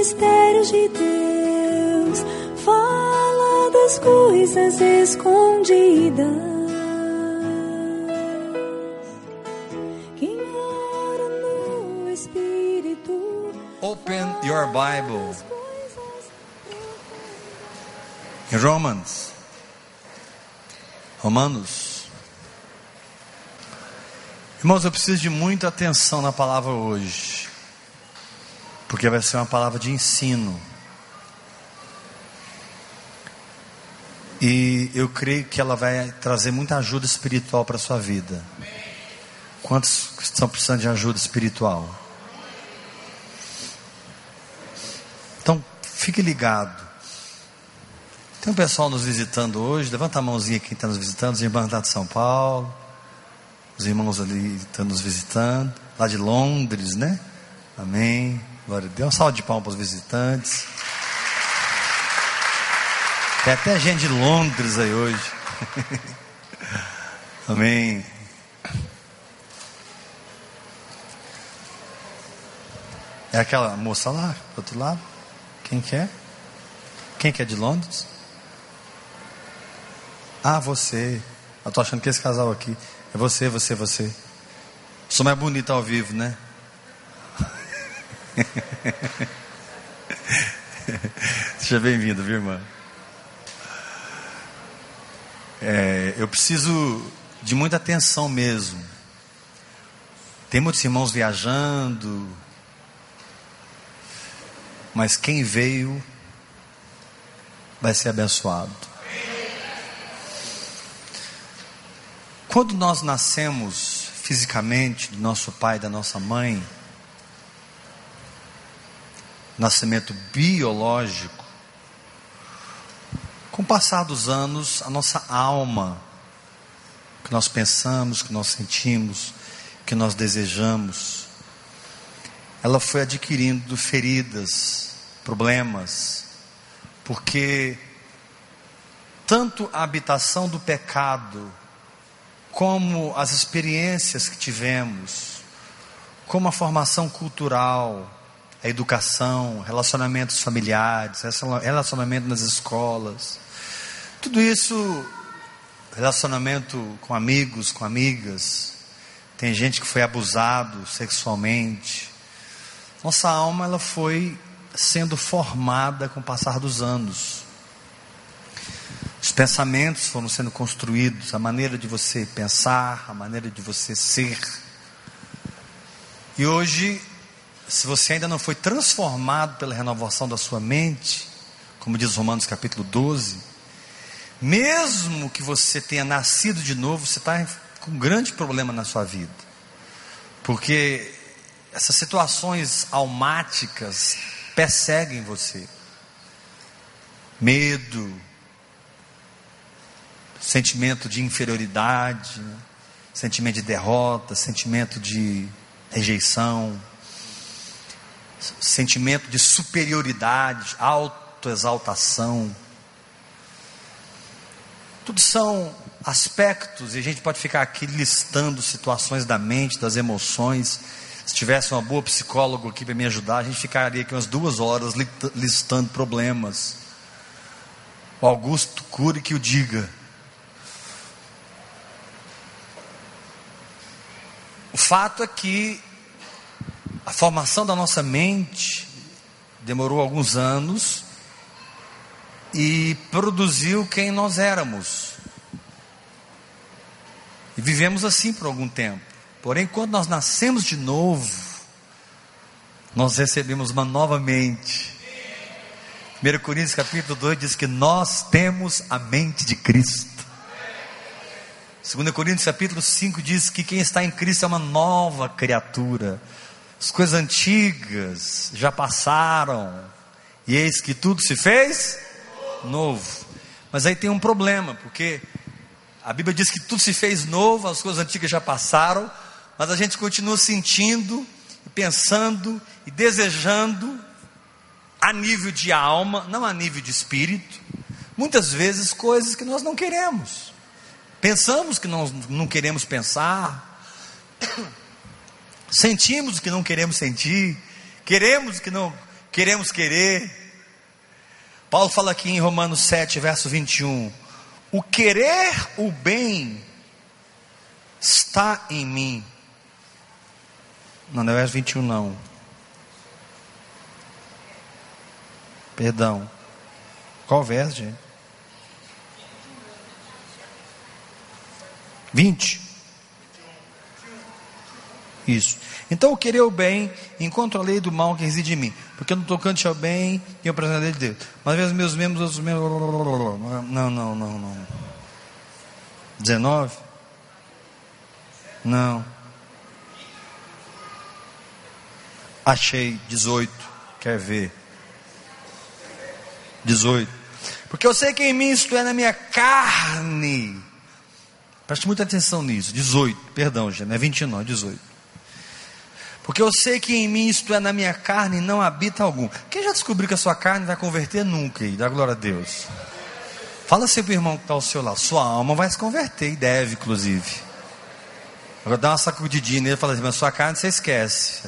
mistérios de Deus, fala das coisas escondidas. Quem ora no Espírito. Open your Bible. Em Romans. Romanos. Irmãos, eu preciso de muita atenção na palavra hoje. Porque vai ser uma palavra de ensino. E eu creio que ela vai trazer muita ajuda espiritual para a sua vida. Quantos estão precisando de ajuda espiritual? Então, fique ligado. Tem um pessoal nos visitando hoje. Levanta a mãozinha quem está nos visitando. Os irmãos lá de São Paulo. Os irmãos ali estão nos visitando. Lá de Londres, né? Amém. Glória a Deus. Um salve de palmas para os visitantes. Tem até gente de Londres aí hoje. Amém. É aquela moça lá, do outro lado? Quem que é? Quem que é de Londres? Ah, você. Eu tô achando que esse casal aqui. É você, você, você. Sou mais bonita ao vivo, né? Seja bem-vindo, viu, irmã? É, eu preciso de muita atenção mesmo. Tem muitos irmãos viajando, mas quem veio vai ser abençoado. Quando nós nascemos fisicamente do nosso pai e da nossa mãe, nascimento biológico, com o passar dos anos, a nossa alma, que nós pensamos, que nós sentimos, que nós desejamos, ela foi adquirindo feridas, problemas, porque tanto a habitação do pecado, como as experiências que tivemos, como a formação cultural, a educação, relacionamentos familiares, relacionamento nas escolas, tudo isso, relacionamento com amigos, com amigas, tem gente que foi abusado sexualmente. Nossa alma ela foi sendo formada com o passar dos anos. Os pensamentos foram sendo construídos, a maneira de você pensar, a maneira de você ser. E hoje, se você ainda não foi transformado pela renovação da sua mente, como diz Romanos capítulo 12, mesmo que você tenha nascido de novo, você está com um grande problema na sua vida. Porque essas situações almáticas perseguem você. Medo, sentimento de inferioridade, sentimento de derrota, sentimento de rejeição, sentimento de superioridade, autoexaltação. Tudo são aspectos, e a gente pode ficar aqui listando situações da mente, das emoções. Se tivesse uma boa psicóloga aqui para me ajudar, a gente ficaria aqui umas duas horas listando problemas. O Augusto Cury que o diga. O fato é que a formação da nossa mente demorou alguns anos e produziu quem nós éramos. E vivemos assim por algum tempo. Porém, quando nós nascemos de novo, nós recebemos uma nova mente. 1 Coríntios capítulo 2 diz que nós temos a mente de Cristo. 2 Coríntios capítulo 5 diz que quem está em Cristo é uma nova criatura. As coisas antigas já passaram, e eis que tudo se fez novo. Mas aí tem um problema, porque a Bíblia diz que tudo se fez novo, as coisas antigas já passaram, mas a gente continua sentindo, pensando e desejando a nível de alma, não a nível de espírito, muitas vezes coisas que nós não queremos. Pensamos que nós não queremos pensar, sentimos o que não queremos sentir, queremos que não queremos querer. Paulo fala aqui em Romanos 7, verso 21. O querer o bem está em mim. Não, não é verso 21, não. Perdão. Qual verso, gente? 20. Isso. Então, querer o bem, encontro a lei do mal que reside em mim. Porque no tocante ao bem, apresento a lei de Deus. Mas vezes meus membros, outros membros. Não, não, não, não. 19? Não. Achei 18. Quer ver? 18. Porque eu sei que em mim isto é na minha carne. Preste muita atenção nisso. 18. Perdão, gente. Não é 29, 18. Porque eu sei que em mim isto é na minha carne não habita algum. Quem já descobriu que a sua carne vai converter nunca? E dá glória a Deus. Fala assim para o irmão que está ao seu lado. Sua alma vai se converter e deve, inclusive. Agora dá uma sacudidinha nele e fala assim: Mas sua carne você esquece.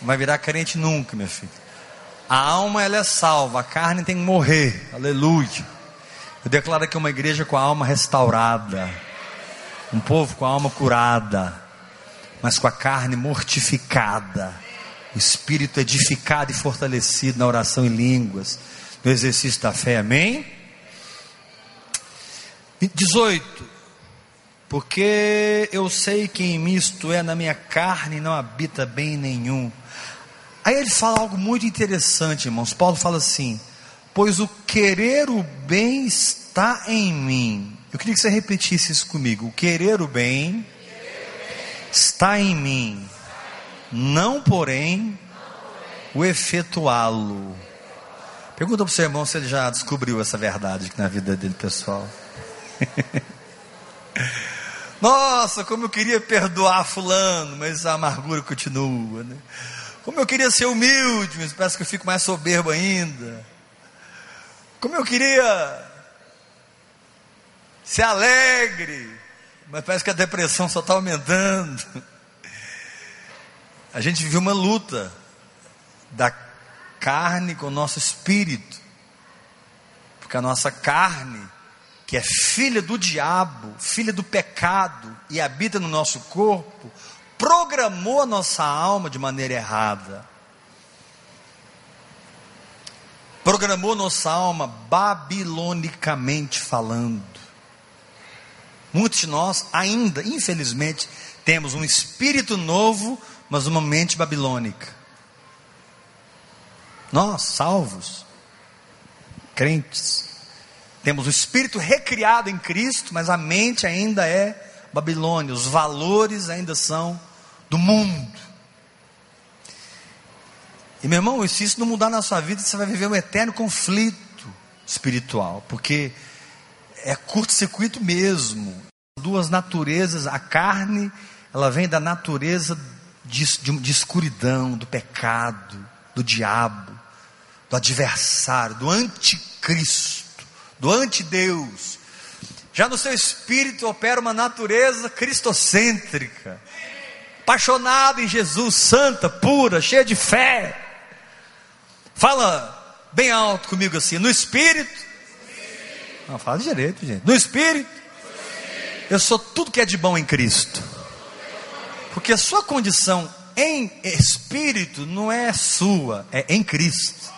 Não vai virar crente nunca, meu filho. A alma ela é salva, a carne tem que morrer. Aleluia. Eu declaro aqui uma igreja com a alma restaurada. Um povo com a alma curada mas com a carne mortificada, o espírito edificado e fortalecido na oração em línguas, no exercício da fé, amém? 18. Porque eu sei que em mim isto é, na minha carne não habita bem nenhum. Aí ele fala algo muito interessante, irmãos. Paulo fala assim: Pois o querer o bem está em mim. Eu queria que você repetisse isso comigo. O querer o bem está em mim, não porém o efetuá-lo. Pergunta para o seu irmão se ele já descobriu essa verdade na vida dele pessoal. Nossa, como eu queria perdoar fulano, mas a amargura continua, né? Como eu queria ser humilde, mas parece que eu fico mais soberbo ainda. Como eu queria ser alegre, mas parece que a depressão só está aumentando. A gente vive uma luta da carne com o nosso espírito, porque a nossa carne, que é filha do diabo, filha do pecado e habita no nosso corpo, programou a nossa alma de maneira errada. Programou nossa alma babilonicamente falando. Muitos de nós ainda, infelizmente, temos um espírito novo, mas uma mente babilônica. Nós, salvos, crentes, temos o espírito recriado em Cristo, mas a mente ainda é Babilônia, os valores ainda são do mundo. E meu irmão, se isso não mudar na sua vida, você vai viver um eterno conflito espiritual, porque é curto-circuito mesmo. Duas naturezas, a carne, ela vem da natureza de, de, de escuridão, do pecado, do diabo, do adversário, do anticristo, do antideus. Já no seu espírito opera uma natureza cristocêntrica, apaixonada em Jesus, santa, pura, cheia de fé. Fala bem alto comigo assim, no espírito não, fala direito, gente. No Espírito, eu sou tudo que é de bom em Cristo. Porque a sua condição em Espírito não é sua, é em Cristo.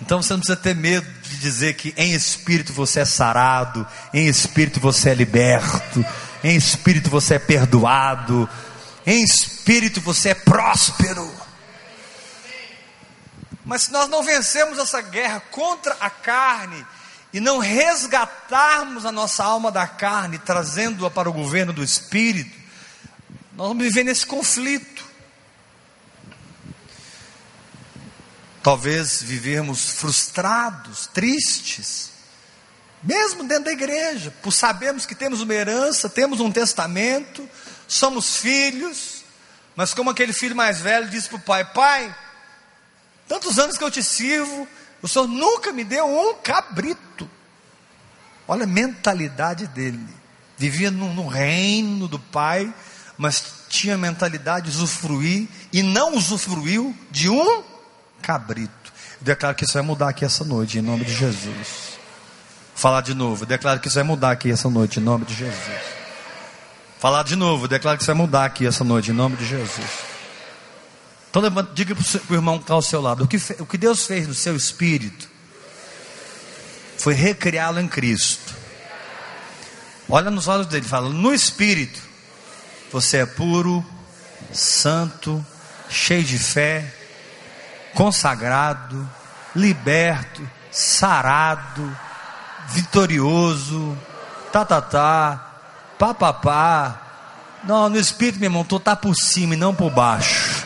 Então você não precisa ter medo de dizer que em Espírito você é sarado, em Espírito você é liberto, em Espírito você é perdoado, em Espírito você é próspero. Mas se nós não vencemos essa guerra contra a carne, e não resgatarmos a nossa alma da carne, trazendo-a para o governo do Espírito, nós vamos viver nesse conflito. Talvez vivermos frustrados, tristes, mesmo dentro da igreja, por sabermos que temos uma herança, temos um testamento, somos filhos, mas como aquele filho mais velho disse para o pai: Pai, tantos anos que eu te sirvo, o Senhor nunca me deu um cabrito. Olha a mentalidade dele. Vivia no, no reino do Pai, mas tinha a mentalidade de usufruir e não usufruiu de um cabrito. Eu declaro que isso vai mudar aqui essa noite, em nome de Jesus. Falar de novo, eu declaro que isso vai mudar aqui essa noite, em nome de Jesus. Falar de novo, eu declaro que isso vai mudar aqui essa noite, em nome de Jesus. Então levanta, diga para o irmão que está ao seu lado: o que, o que Deus fez no seu espírito foi recriá-lo em Cristo. Olha nos olhos dele, fala: no espírito, você é puro, santo, cheio de fé, consagrado, liberto, sarado, vitorioso, tá, tá, tá, pá, pá, pá. Não, no espírito, meu irmão, tu tá por cima e não por baixo.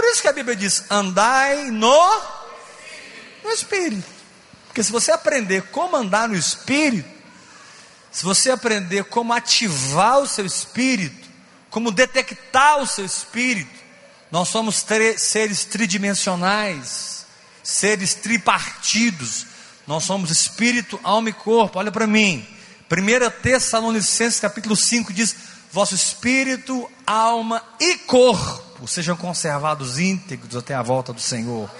Por isso que a Bíblia diz: andai no, no espírito. Porque se você aprender como andar no espírito, se você aprender como ativar o seu espírito, como detectar o seu espírito, nós somos seres tridimensionais, seres tripartidos. Nós somos espírito, alma e corpo. Olha para mim. 1 Tessalonicenses capítulo 5 diz: Vosso espírito, alma e corpo sejam conservados íntegros até a volta do Senhor.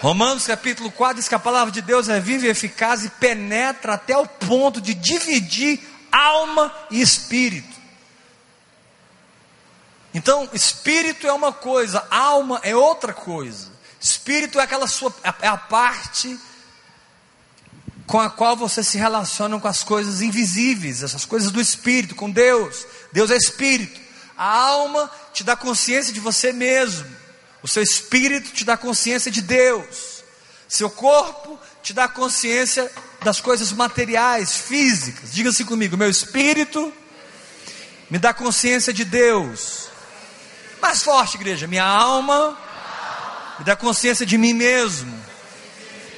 Romanos capítulo 4 diz que a palavra de Deus é viva e eficaz e penetra até o ponto de dividir alma e espírito. Então, espírito é uma coisa, alma é outra coisa. Espírito é aquela sua é a parte com a qual você se relaciona com as coisas invisíveis, essas coisas do espírito, com Deus. Deus é espírito. A alma te dá consciência de você mesmo. O seu espírito te dá consciência de Deus. Seu corpo te dá consciência das coisas materiais, físicas. Diga assim comigo: meu espírito me dá consciência de Deus. Mais forte, igreja. Minha alma me dá consciência de mim mesmo,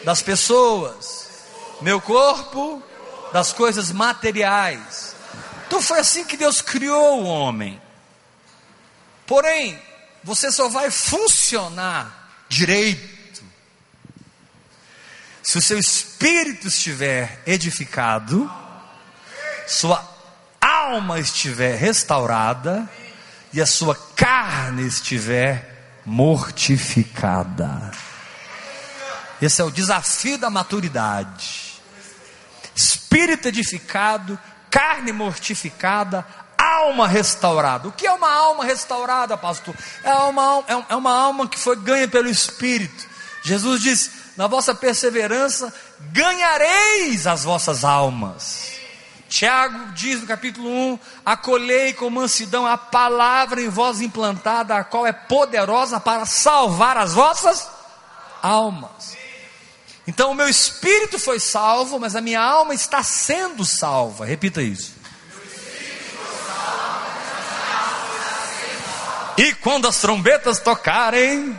das pessoas, meu corpo, das coisas materiais. Então foi assim que Deus criou o homem. Porém, você só vai funcionar direito se o seu espírito estiver edificado, sua alma estiver restaurada e a sua carne estiver mortificada. Esse é o desafio da maturidade. Espírito edificado, carne mortificada, alma restaurada. O que é uma alma restaurada, pastor? É uma, é uma alma que foi ganha pelo Espírito. Jesus disse: na vossa perseverança ganhareis as vossas almas. Tiago diz no capítulo 1: Acolhei com mansidão a palavra em vós implantada, a qual é poderosa para salvar as vossas almas. Então o meu espírito foi salvo, mas a minha alma está sendo salva. Repita isso. E quando as trombetas tocarem,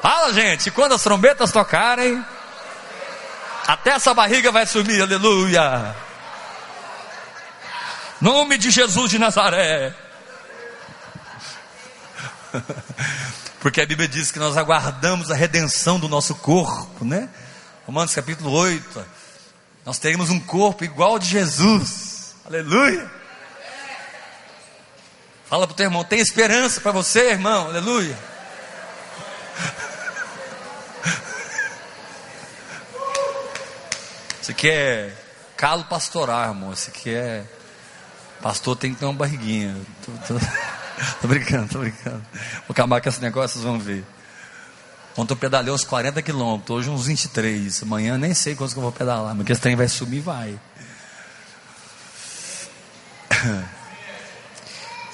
fala gente, quando as trombetas tocarem, até essa barriga vai subir, aleluia. Nome de Jesus de Nazaré. Porque a Bíblia diz que nós aguardamos a redenção do nosso corpo, né? Romanos capítulo 8. Nós teremos um corpo igual de Jesus. Aleluia. Fala para o teu irmão, tem esperança para você, irmão. Aleluia. Isso aqui é calo pastoral, irmão. Isso aqui é. Pastor tem que ter uma barriguinha. Tô, tô, tô brincando, tô brincando. Vou acabar com esse negócio, vocês vão ver. Ontem eu pedalei uns 40 quilômetros, hoje uns 23. Amanhã nem sei quantos que eu vou pedalar, mas que esse trem vai subir, vai.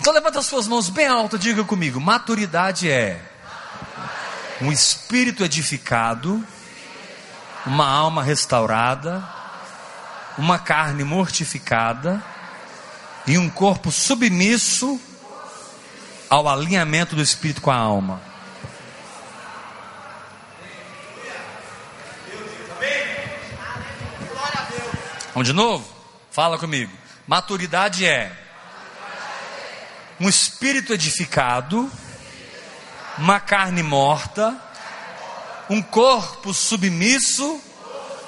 Então levanta as suas mãos bem alto, diga comigo: maturidade é um espírito edificado uma alma restaurada, uma carne mortificada e um corpo submisso ao alinhamento do espírito com a alma. Vamos de novo? Fala comigo. Maturidade é um espírito edificado, uma carne morta um corpo submisso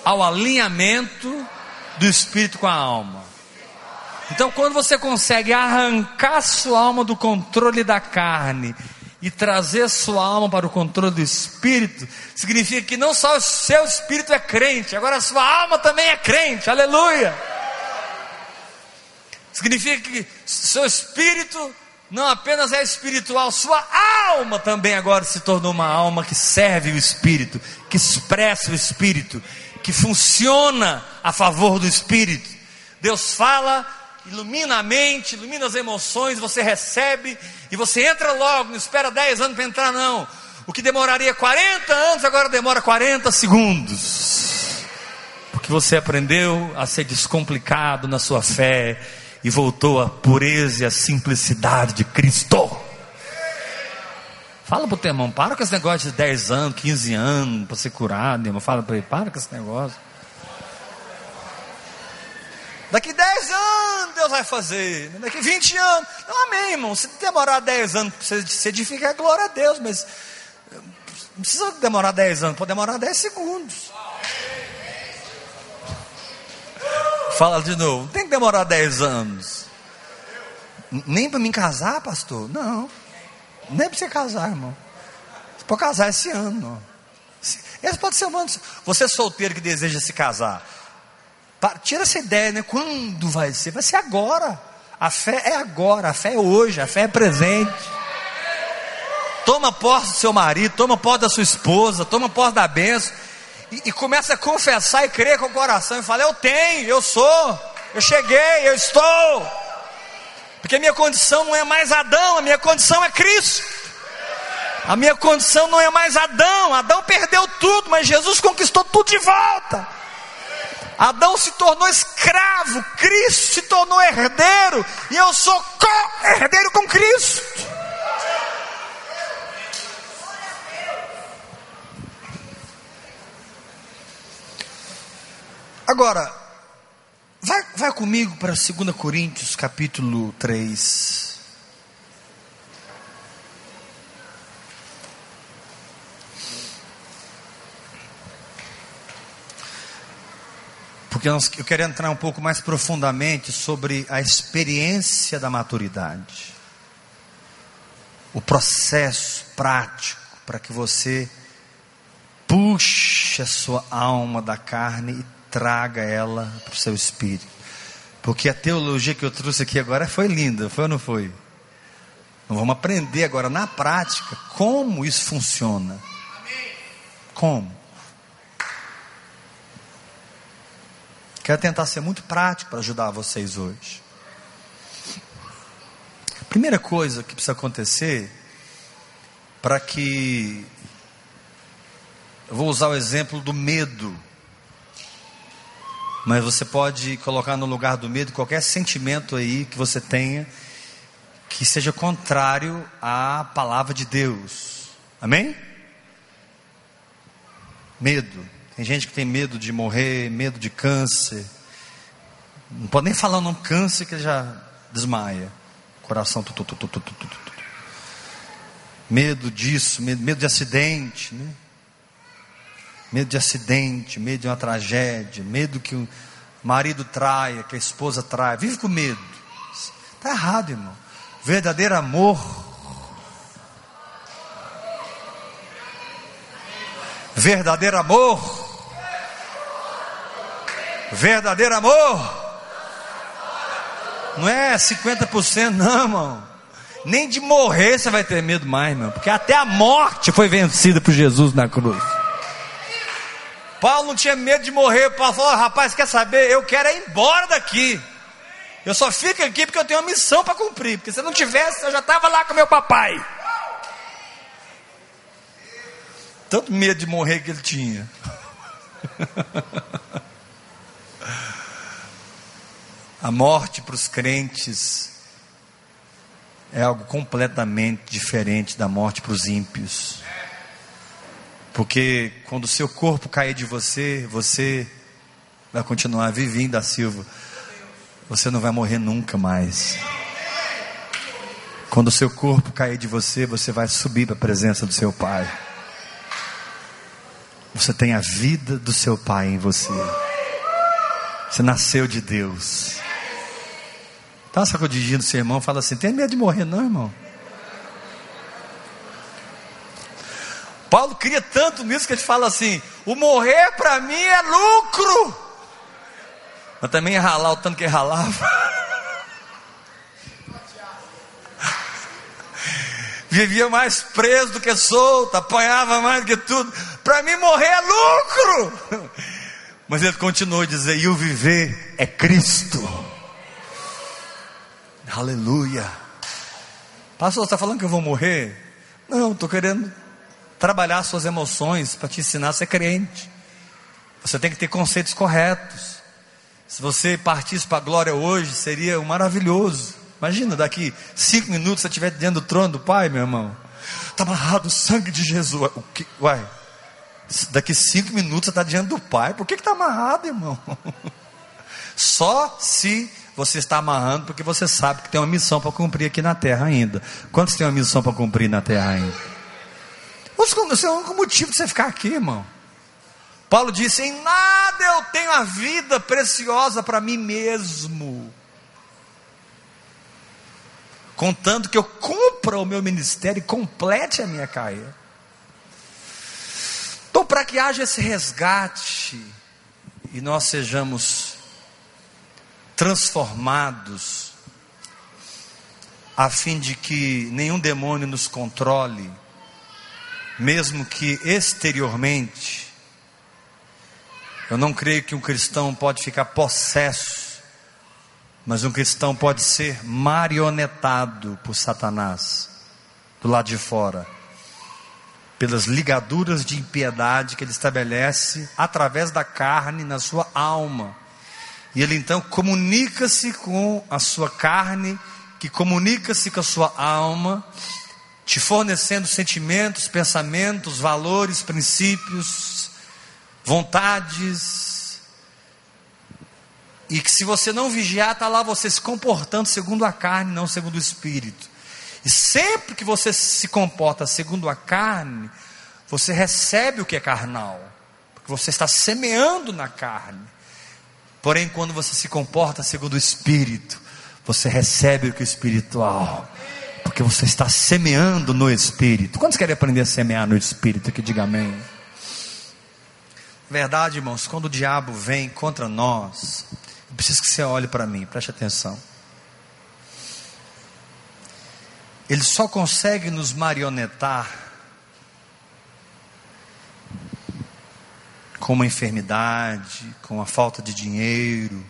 ao alinhamento do espírito com a alma. Então, quando você consegue arrancar sua alma do controle da carne e trazer sua alma para o controle do espírito, significa que não só o seu espírito é crente, agora a sua alma também é crente, aleluia. Significa que seu espírito não apenas é espiritual, sua alma também agora se tornou uma alma que serve o espírito, que expressa o espírito, que funciona a favor do espírito. Deus fala, ilumina a mente, ilumina as emoções, você recebe e você entra logo, não espera 10 anos para entrar, não. O que demoraria 40 anos, agora demora 40 segundos. Porque você aprendeu a ser descomplicado na sua fé e voltou à pureza e à simplicidade de Cristo. Fala para o teu irmão, para com esse negócio de 10 anos, 15 anos para ser curado, irmão. Fala para ele, para com esse negócio. Daqui 10 anos Deus vai fazer. Daqui 20 anos. Não, amém, irmão. Se demorar 10 anos para você edificar, glória a Deus. Mas não precisa demorar 10 anos, pode demorar 10 segundos. Fala de novo. Tem que demorar 10 anos. Nem para mim casar, pastor? Não. Nem para você casar, irmão. Pode casar esse ano. Esse pode ser um ano. Você é solteiro que deseja se casar. Tira essa ideia, né? Quando vai ser? Vai ser agora. A fé é agora, a fé é hoje, a fé é presente. Toma posse do seu marido, toma posse da sua esposa, toma posse da benção. E, e começa a confessar e crer com o coração e fala: Eu tenho, eu sou, eu cheguei, eu estou. Porque minha condição não é mais Adão, a minha condição é Cristo. A minha condição não é mais Adão. Adão perdeu tudo, mas Jesus conquistou tudo de volta. Adão se tornou escravo, Cristo se tornou herdeiro, e eu sou co-herdeiro com Cristo. Agora, vai, vai comigo para 2 Coríntios capítulo 3. porque eu quero entrar um pouco mais profundamente sobre a experiência da maturidade, o processo prático para que você puxe a sua alma da carne e traga ela para o seu espírito. Porque a teologia que eu trouxe aqui agora foi linda, foi ou não foi? Então vamos aprender agora na prática como isso funciona. Como? Quero tentar ser muito prático para ajudar vocês hoje. Primeira coisa que precisa acontecer para que eu vou usar o exemplo do medo. Mas você pode colocar no lugar do medo qualquer sentimento aí que você tenha que seja contrário à palavra de Deus. Amém? Medo. Tem gente que tem medo de morrer, medo de câncer. Não pode nem falar num câncer que já desmaia. Coração. Tu, tu, tu, medo disso, medo, medo de acidente, né? Medo de acidente, medo de uma tragédia, medo que o marido traia, que a esposa traia. Vive com medo. Está errado, irmão. Verdadeiro amor verdadeiro amor Verdadeiro amor. Não é 50% não, irmão. Nem de morrer você vai ter medo mais, irmão. Porque até a morte foi vencida por Jesus na cruz. Paulo não tinha medo de morrer. Paulo falou: rapaz, quer saber? Eu quero ir embora daqui. Eu só fico aqui porque eu tenho uma missão para cumprir. Porque se eu não tivesse, eu já estava lá com meu papai. Tanto medo de morrer que ele tinha. A morte para os crentes é algo completamente diferente da morte para os ímpios. Porque quando o seu corpo cair de você, você vai continuar vivendo a Silva. Você não vai morrer nunca mais. Quando o seu corpo cair de você, você vai subir para a presença do seu Pai. Você tem a vida do seu Pai em você. Você nasceu de Deus. Está sacudindo seu irmão, fala assim: tem medo de morrer, não, irmão? Paulo cria tanto nisso que ele fala assim: o morrer para mim é lucro. Mas também é ralar o tanto que ralava. Vivia mais preso do que solto, apanhava mais do que tudo. Para mim morrer é lucro. Mas ele continuou a dizer: e o viver é Cristo. Aleluia. Pastor, você está falando que eu vou morrer? Não, estou querendo trabalhar suas emoções para te ensinar a ser crente. Você tem que ter conceitos corretos. Se você partisse para a glória hoje, seria maravilhoso. Imagina, daqui cinco minutos você estiver diante do trono do Pai, meu irmão. Está amarrado o sangue de Jesus. O que, uai, daqui cinco minutos você está diante do Pai. Por que está amarrado, irmão? Só se você está amarrando porque você sabe que tem uma missão para cumprir aqui na terra ainda. Quantos tem uma missão para cumprir na terra ainda? Esse é o único motivo de você ficar aqui, irmão. Paulo disse: Em nada eu tenho a vida preciosa para mim mesmo. Contando que eu cumpra o meu ministério e complete a minha carreira. Então, para que haja esse resgate e nós sejamos transformados, a fim de que nenhum demônio nos controle, mesmo que exteriormente, eu não creio que um cristão pode ficar possesso, mas um cristão pode ser marionetado por Satanás, do lado de fora, pelas ligaduras de impiedade que ele estabelece através da carne na sua alma. E ele então comunica-se com a sua carne, que comunica-se com a sua alma, te fornecendo sentimentos, pensamentos, valores, princípios, vontades, e que se você não vigiar, está lá você se comportando segundo a carne, não segundo o espírito. E sempre que você se comporta segundo a carne, você recebe o que é carnal, porque você está semeando na carne. Porém, quando você se comporta segundo o espírito, você recebe o que é espiritual. Porque você está semeando no Espírito. Quantos querem aprender a semear no Espírito? Que diga amém. Verdade, irmãos, quando o diabo vem contra nós, eu preciso que você olhe para mim, preste atenção. Ele só consegue nos marionetar com uma enfermidade, com a falta de dinheiro,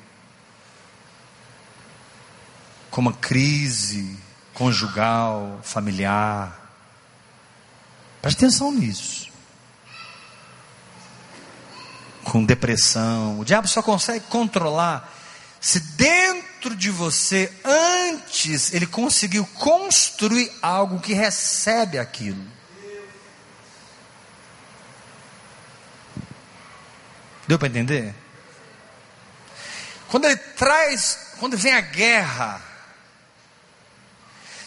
com uma crise, conjugal, familiar. Preste atenção nisso. Com depressão. O diabo só consegue controlar se dentro de você, antes, ele conseguiu construir algo que recebe aquilo. Deu para entender? Quando ele traz, quando vem a guerra,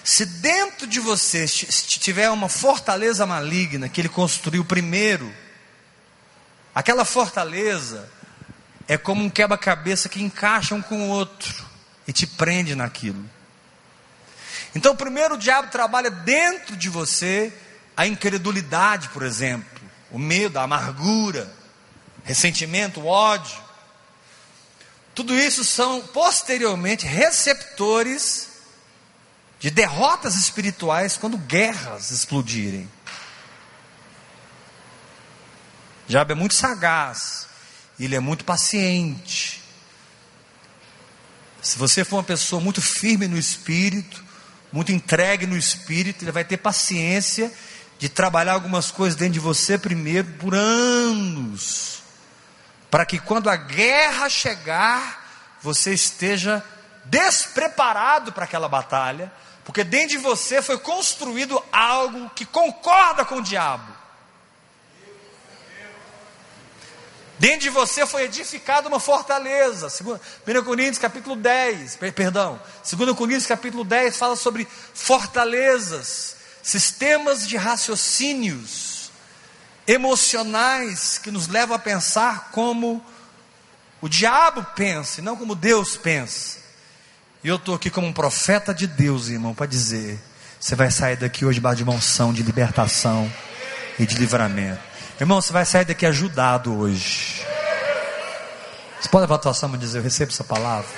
se dentro de você tiver uma fortaleza maligna que ele construiu primeiro, aquela fortaleza é como um quebra-cabeça que encaixa um com o outro e te prende naquilo. Então, primeiro o diabo trabalha dentro de você a incredulidade, por exemplo, o medo, a amargura, ressentimento, o ódio. Tudo isso são posteriormente receptores de derrotas espirituais quando guerras explodirem. Diabo é muito sagaz, ele é muito paciente. Se você for uma pessoa muito firme no espírito, muito entregue no espírito, ele vai ter paciência de trabalhar algumas coisas dentro de você primeiro por anos, para que quando a guerra chegar, você esteja despreparado para aquela batalha, porque dentro de você foi construído algo que concorda com o diabo. Dentro de você foi edificada uma fortaleza. 1 Coríntios capítulo 10, perdão, 2 Coríntios capítulo 10 fala sobre fortalezas, sistemas de raciocínios emocionais que nos levam a pensar como o diabo pensa e não como Deus pensa. E eu estou aqui como um profeta de Deus, irmão, para dizer: você vai sair daqui hoje debaixo de uma unção de libertação. e de livramento. Irmão, você vai sair daqui ajudado hoje. Você pode levantar a sua mão e dizer: Eu recebo essa palavra?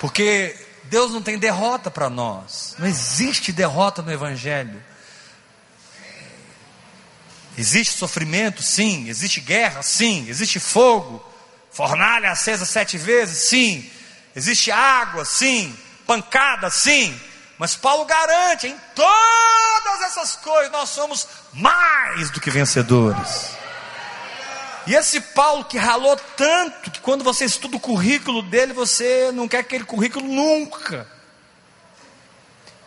Porque Deus não tem derrota para nós. Não existe derrota no Evangelho. Existe sofrimento? Sim. Existe guerra? Sim. Existe fogo? Fornalha acesa sete vezes? Sim. Existe água? Sim. Pancada? Sim. Mas Paulo garante: em todas essas coisas nós somos mais do que vencedores. E esse Paulo que ralou tanto, que quando você estuda o currículo dele, você não quer aquele currículo nunca.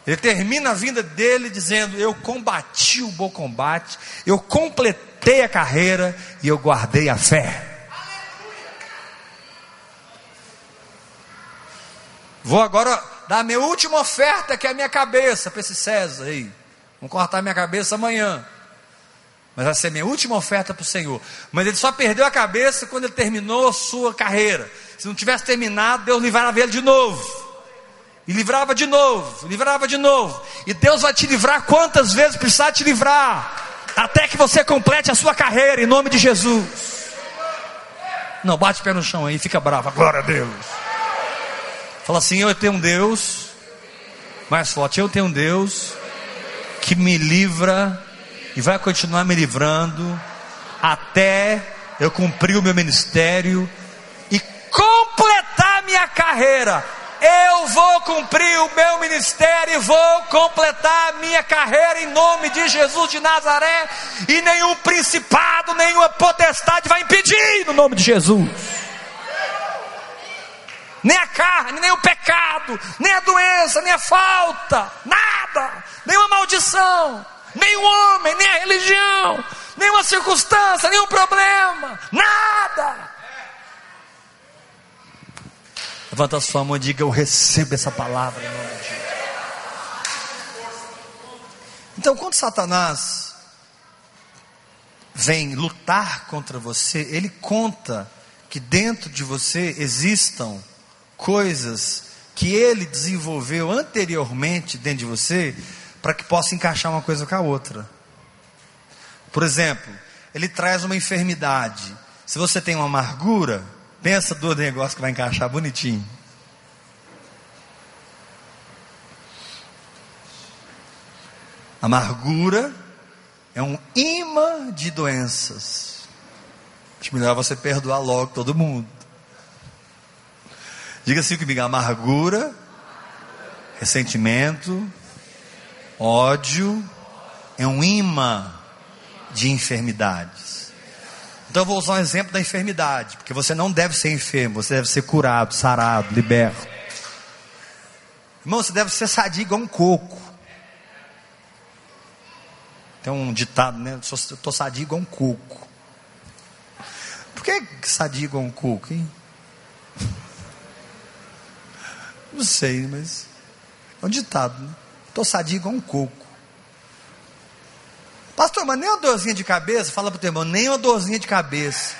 Ele termina a vinda dele dizendo: Eu combati o bom combate, eu completei a carreira e eu guardei a fé. Vou agora dar a minha última oferta, que é a minha cabeça, para esse César aí. Vamos cortar minha cabeça amanhã. Mas vai ser minha última oferta para o Senhor. Mas ele só perdeu a cabeça quando ele terminou a sua carreira. Se não tivesse terminado, Deus livrava ele de novo. E livrava de novo, livrava de novo. E Deus vai te livrar quantas vezes precisar te livrar. Até que você complete a sua carreira, em nome de Jesus. Não, bate o pé no chão aí, fica bravo. Glória a Deus. Fala assim: Eu tenho um Deus. Mais forte, eu tenho um Deus que me livra e vai continuar me livrando até eu cumprir o meu ministério e completar minha carreira. Eu vou cumprir o meu ministério e vou completar a minha carreira em nome de Jesus de Nazaré, e nenhum principado, nenhuma potestade vai impedir no nome de Jesus. Nem a carne, nem o pecado, nem a doença, nem a falta, nada, nenhuma maldição nem o homem, nem a religião, nenhuma circunstância, nenhum problema, nada. Levanta a sua mão e diga: Eu recebo essa palavra em nome de Jesus. Então, quando Satanás vem lutar contra você, ele conta que dentro de você existam coisas que ele desenvolveu anteriormente dentro de você para que possa encaixar uma coisa com a outra. Por exemplo, ele traz uma enfermidade. Se você tem uma amargura, pensa do negócio que vai encaixar bonitinho. Amargura é um imã de doenças. Acho melhor você perdoar logo todo mundo. Diga assim comigo: amargura, ressentimento, Ódio é um imã de enfermidades. Então eu vou usar um exemplo da enfermidade, porque você não deve ser enfermo, você deve ser curado, sarado, liberto. Irmão, você deve ser sadio igual um coco. Tem um ditado, né? Estou sadio igual um coco. Por que sadio igual um coco, hein? Não sei, mas é um ditado, né? Estou igual um coco. Pastor, mas nem uma dorzinha de cabeça? Fala para o teu irmão, nem uma dorzinha de cabeça.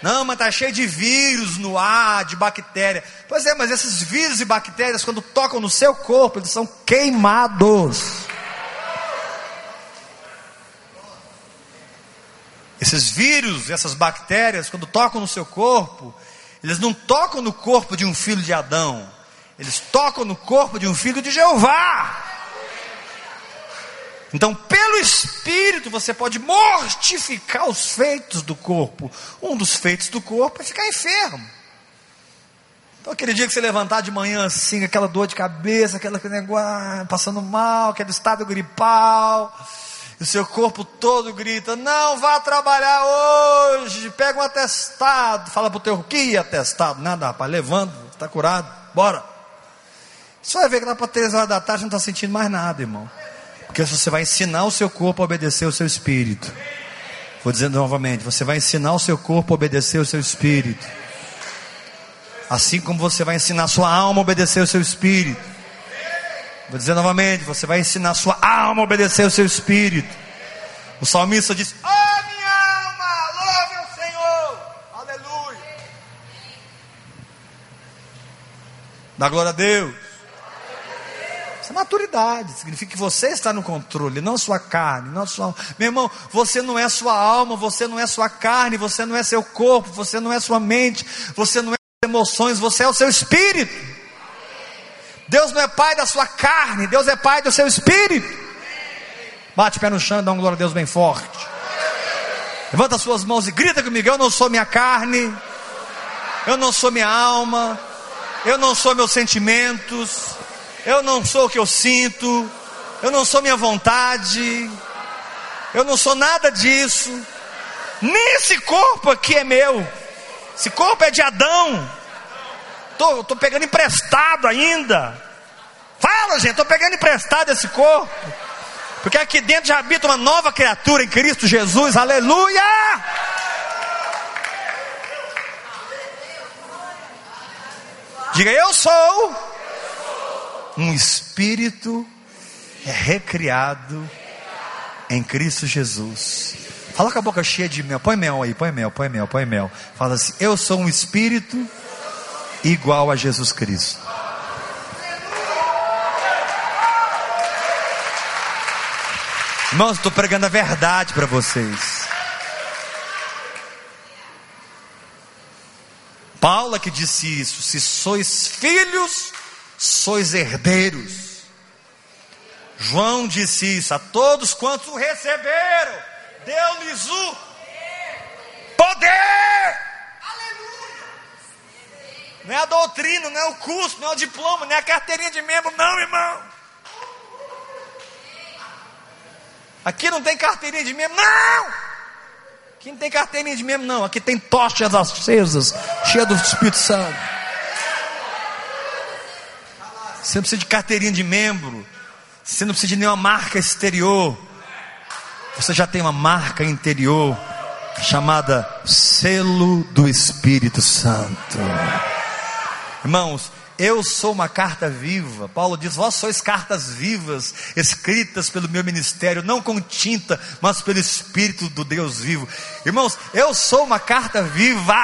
Não, mas está cheio de vírus no ar, de bactéria. Pois é, mas esses vírus e bactérias, quando tocam no seu corpo, eles são queimados. Esses vírus, essas bactérias, quando tocam no seu corpo, eles não tocam no corpo de um filho de Adão, eles tocam no corpo de um filho de Jeová. Então, pelo Espírito, você pode mortificar os feitos do corpo. Um dos feitos do corpo é ficar enfermo. Então, aquele dia que você levantar de manhã assim, aquela dor de cabeça, aquela negócio, ah, passando mal, aquele estado gripal, e o seu corpo todo grita: Não vá trabalhar hoje, pega um atestado. Fala para o teu que atestado? Nada, rapaz, levando, está curado, bora. Você vai ver que lá para três horas da tarde não está sentindo mais nada, irmão. Porque você vai ensinar o seu corpo a obedecer o seu espírito. Vou dizer novamente: você vai ensinar o seu corpo a obedecer o seu espírito. Assim como você vai ensinar a sua alma a obedecer o seu espírito. Vou dizer novamente: você vai ensinar a sua alma a obedecer o seu espírito. O salmista diz: Oh, minha alma, louve o Senhor. Aleluia. Dá glória a Deus. É maturidade. Significa que você está no controle, não sua carne, não sua Meu irmão, você não é sua alma, você não é sua carne, você não é seu corpo, você não é sua mente, você não é emoções, você é o seu espírito. Deus não é pai da sua carne, Deus é pai do seu espírito. Bate o pé no chão e dá um glória a Deus bem forte. Levanta as suas mãos e grita comigo: Eu não sou minha carne, eu não sou minha alma, eu não sou meus sentimentos, eu não sou o que eu sinto, eu não sou minha vontade, eu não sou nada disso. Nem esse corpo aqui é meu, esse corpo é de Adão. Tô, tô pegando emprestado ainda. Fala, gente, tô pegando emprestado esse corpo. Porque aqui dentro já habita uma nova criatura em Cristo Jesus, aleluia! Diga, eu sou um espírito recriado em Cristo Jesus. Fala com a boca cheia de mel, põe mel aí, põe mel, põe mel, põe mel. Fala assim: Eu sou um espírito igual a Jesus Cristo. Irmãos, estou pregando a verdade para vocês. Paula que disse isso: se sois filhos, sois herdeiros. João disse isso: a todos quantos o receberam, deu-lhes o poder. Aleluia. Não é a doutrina, não é o curso, não é o diploma, não é a carteirinha de membro, não, irmão. Aqui não tem carteirinha de membro, não! Aqui não tem carteirinha de membro, não. Aqui tem tochas acesas, cheia do Espírito Santo. Você não precisa de carteirinha de membro. Você não precisa de nenhuma marca exterior. Você já tem uma marca interior chamada selo do Espírito Santo. Irmãos, eu sou uma carta viva. Paulo diz: Vós sois cartas vivas, escritas pelo meu ministério, não com tinta, mas pelo Espírito do Deus vivo. Irmãos, eu sou uma carta viva,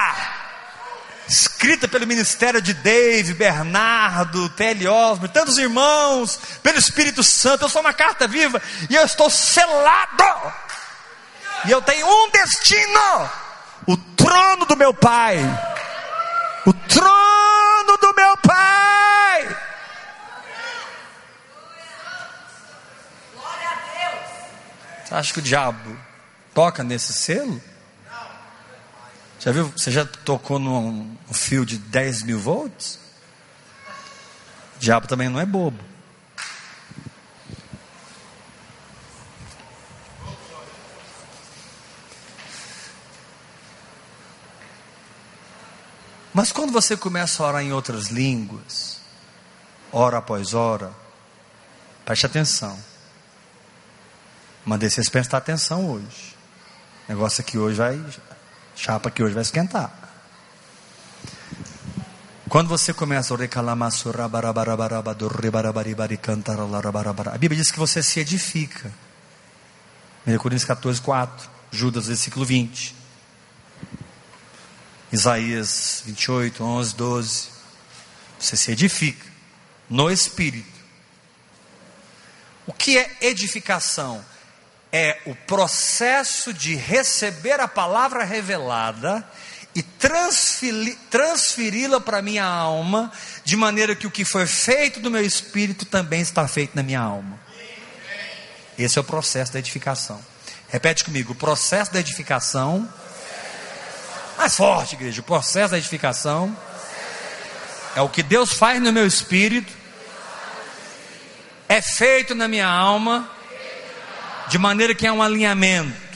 escrita pelo ministério de Dave, Bernardo, T.L. Osmo, tantos irmãos, pelo Espírito Santo. Eu sou uma carta viva e eu estou selado. E eu tenho um destino: o trono do meu Pai. O trono do meu Pai. Você acha que o diabo toca nesse selo? Já viu? Você já tocou num fio de 10 mil volts? O diabo também não é bobo. Mas quando você começa a orar em outras línguas, hora após hora, preste atenção. Mandei vocês prestar atenção hoje. O negócio aqui hoje vai. Chapa aqui hoje vai esquentar. Quando você começa a a Bíblia diz que você se edifica. 1 Coríntios 14, 4. Judas, versículo 20. Isaías 28, 11, 12. Você se edifica no Espírito. O que é edificação? É o processo de receber a palavra revelada e transferi-la para minha alma, de maneira que o que foi feito no meu espírito também está feito na minha alma. Esse é o processo da edificação. Repete comigo: o processo da edificação mais forte, igreja. O processo da edificação é o que Deus faz no meu espírito, é feito na minha alma, de maneira que é um alinhamento.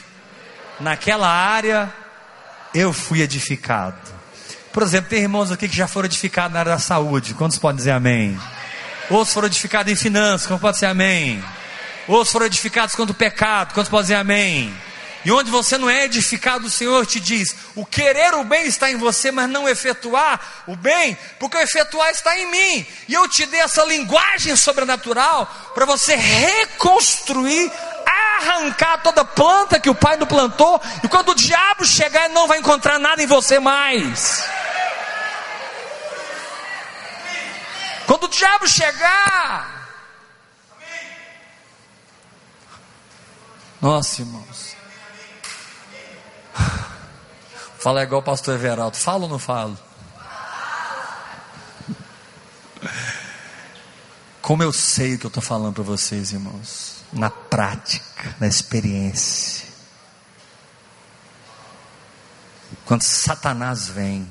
Naquela área, eu fui edificado. Por exemplo, tem irmãos aqui que já foram edificados na área da saúde. Quantos podem dizer amém? Outros foram edificados em finanças. Quantos podem dizer amém? Outros foram edificados contra o pecado. Quantos podem dizer amém? E onde você não é edificado, o Senhor te diz: o querer o bem está em você, mas não efetuar o bem, porque o efetuar está em mim. E eu te dei essa linguagem sobrenatural para você reconstruir, arrancar toda planta que o Pai não plantou, e quando o diabo chegar, ele não vai encontrar nada em você mais. Quando o diabo chegar. Nossa, irmãos. Fala igual o pastor Everaldo. Falo ou não falo? Como eu sei o que eu estou falando para vocês, irmãos. Na prática, na experiência. Quando Satanás vem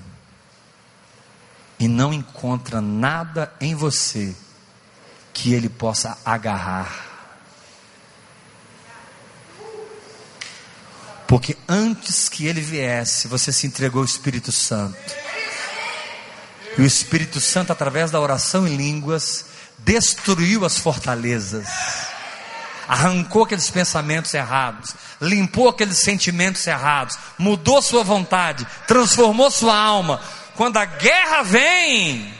e não encontra nada em você que ele possa agarrar. Porque antes que ele viesse, você se entregou ao Espírito Santo. E o Espírito Santo, através da oração em línguas, destruiu as fortalezas, arrancou aqueles pensamentos errados, limpou aqueles sentimentos errados, mudou sua vontade, transformou sua alma. Quando a guerra vem,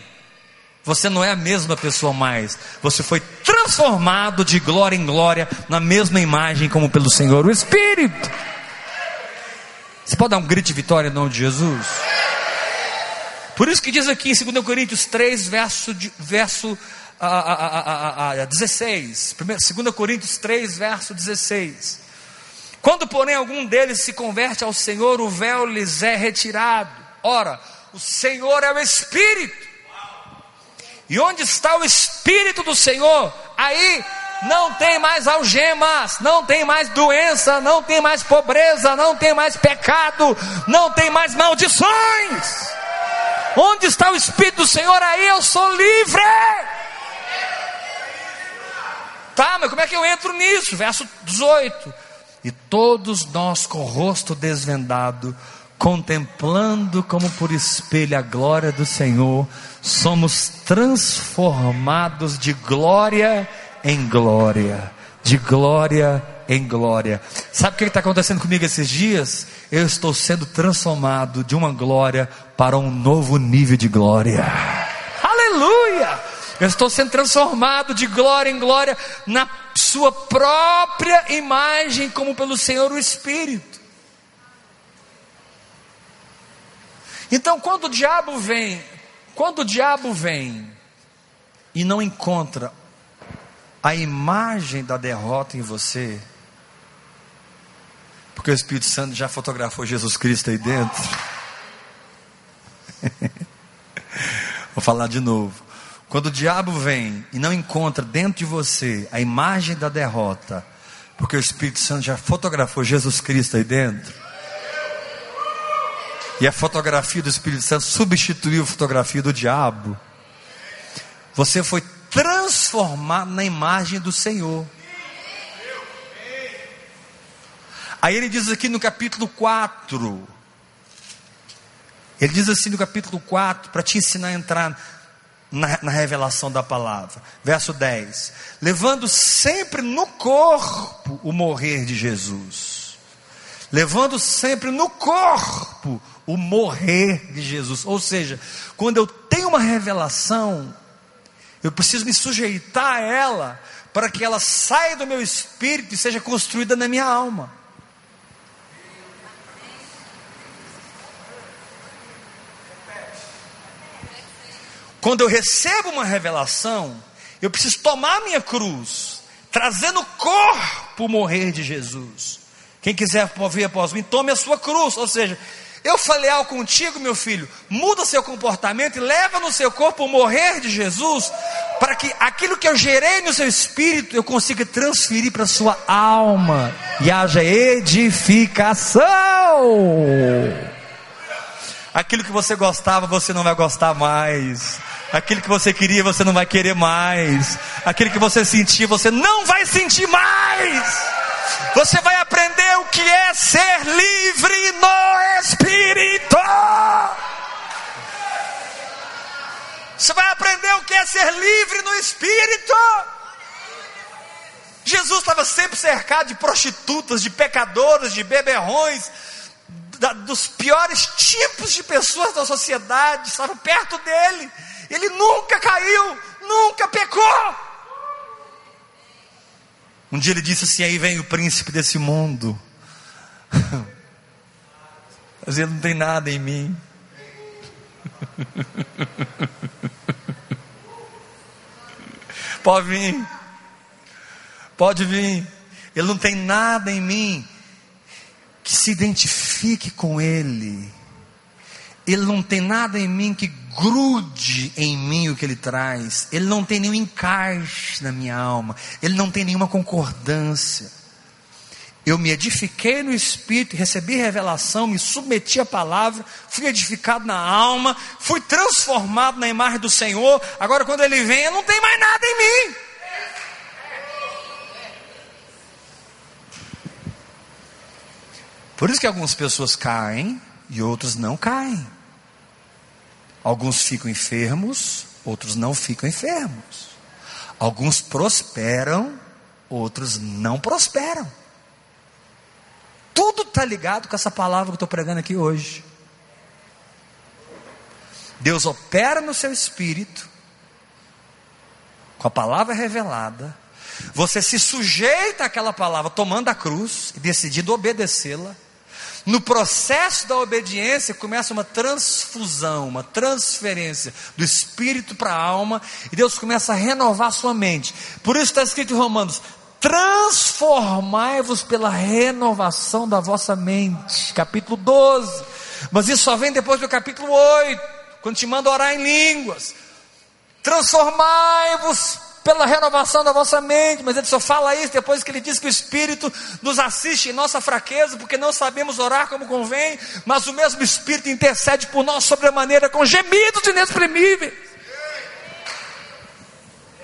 você não é a mesma pessoa mais. Você foi transformado de glória em glória na mesma imagem como pelo Senhor o Espírito. Você pode dar um grito de vitória em nome de Jesus? Por isso que diz aqui em 2 Coríntios 3, verso, verso a, a, a, a 16. 2 Coríntios 3, verso 16. Quando, porém, algum deles se converte ao Senhor, o véu lhes é retirado. Ora, o Senhor é o Espírito. E onde está o Espírito do Senhor? Aí não tem mais algemas, não tem mais doença, não tem mais pobreza, não tem mais pecado, não tem mais maldições. Onde está o Espírito do Senhor? Aí eu sou livre. Tá, mas como é que eu entro nisso? Verso 18. E todos nós com o rosto desvendado, contemplando como por espelho a glória do Senhor, somos transformados de glória em glória, de glória em glória. Sabe o que está acontecendo comigo esses dias? Eu estou sendo transformado de uma glória para um novo nível de glória. Aleluia! Eu estou sendo transformado de glória em glória na sua própria imagem, como pelo Senhor o Espírito. Então, quando o diabo vem, quando o diabo vem e não encontra a imagem da derrota em você, porque o Espírito Santo já fotografou Jesus Cristo aí dentro. Vou falar de novo. Quando o diabo vem e não encontra dentro de você a imagem da derrota, porque o Espírito Santo já fotografou Jesus Cristo aí dentro, e a fotografia do Espírito Santo substituiu a fotografia do diabo, você foi transformado na imagem do Senhor. Aí ele diz aqui no capítulo 4, ele diz assim no capítulo 4, para te ensinar a entrar na, na, revelação da palavra. Verso 10: Levando sempre no corpo o morrer de Jesus. Levando sempre no corpo o morrer de Jesus. Ou seja, quando eu tenho uma revelação, eu preciso me sujeitar a ela para que ela saia do meu espírito e seja construída na minha alma. Quando eu recebo uma revelação, eu preciso tomar minha cruz, trazer no corpo o morrer de Jesus. Quem quiser vir após mim, tome a sua cruz. Ou seja, eu falei algo contigo, meu filho, muda seu comportamento e leva no seu corpo o morrer de Jesus, para que aquilo que eu gerei no seu espírito eu consiga transferir para a sua alma e haja edificação. Aquilo que você gostava, você não vai gostar mais. Aquilo que você queria, você não vai querer mais. Aquilo que você sentia, você não vai sentir mais. Você vai aprender o que é ser livre no Espírito. Você vai aprender o que é ser livre no Espírito. Jesus estava sempre cercado de prostitutas, de pecadoras, de beberrões, da, dos piores tipos de pessoas da sociedade, estavam perto dele. Ele nunca caiu, nunca pecou. Um dia ele disse assim: aí vem o príncipe desse mundo. Mas ele não tem nada em mim. Pode vir. Pode vir. Ele não tem nada em mim que se identifique com Ele. Ele não tem nada em mim que grude em mim o que Ele traz. Ele não tem nenhum encaixe na minha alma. Ele não tem nenhuma concordância. Eu me edifiquei no Espírito, recebi revelação, me submeti à palavra, fui edificado na alma, fui transformado na imagem do Senhor. Agora, quando Ele vem, não tem mais nada em mim. Por isso que algumas pessoas caem e outros não caem. Alguns ficam enfermos, outros não ficam enfermos. Alguns prosperam, outros não prosperam. Tudo está ligado com essa palavra que eu estou pregando aqui hoje. Deus opera no seu espírito, com a palavra revelada. Você se sujeita àquela palavra, tomando a cruz e decidindo obedecê-la. No processo da obediência começa uma transfusão, uma transferência do espírito para a alma, e Deus começa a renovar sua mente. Por isso está escrito em Romanos: transformai-vos pela renovação da vossa mente. Capítulo 12. Mas isso só vem depois do capítulo 8, quando te manda orar em línguas. Transformai-vos pela renovação da vossa mente, mas ele só fala isso depois que ele diz que o Espírito nos assiste em nossa fraqueza, porque não sabemos orar como convém, mas o mesmo Espírito intercede por nós sobremaneira com gemidos inexprimíveis.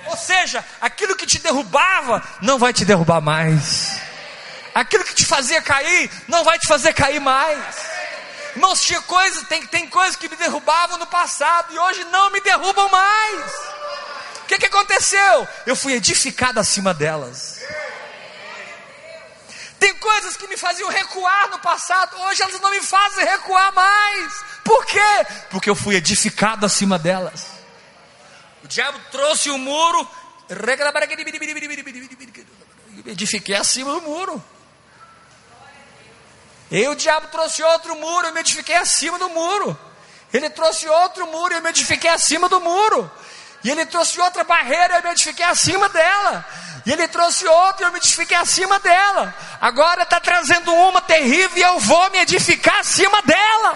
Ou seja, aquilo que te derrubava não vai te derrubar mais. Aquilo que te fazia cair não vai te fazer cair mais. Irmãos, tinha coisas, tem, tem coisas que me derrubavam no passado e hoje não me derrubam mais. O que, que aconteceu? Eu fui edificado acima delas. Tem coisas que me faziam recuar no passado, hoje elas não me fazem recuar mais. Por quê? Porque eu fui edificado acima delas. O diabo trouxe o um muro, edifiquei acima do muro. E o diabo trouxe outro muro, eu me edifiquei acima do muro. Ele trouxe outro muro, eu me edifiquei acima do muro. E ele trouxe outra barreira, e eu me edifiquei acima dela. E ele trouxe outra, e eu me edifiquei acima dela. Agora está trazendo uma terrível, e eu vou me edificar acima dela.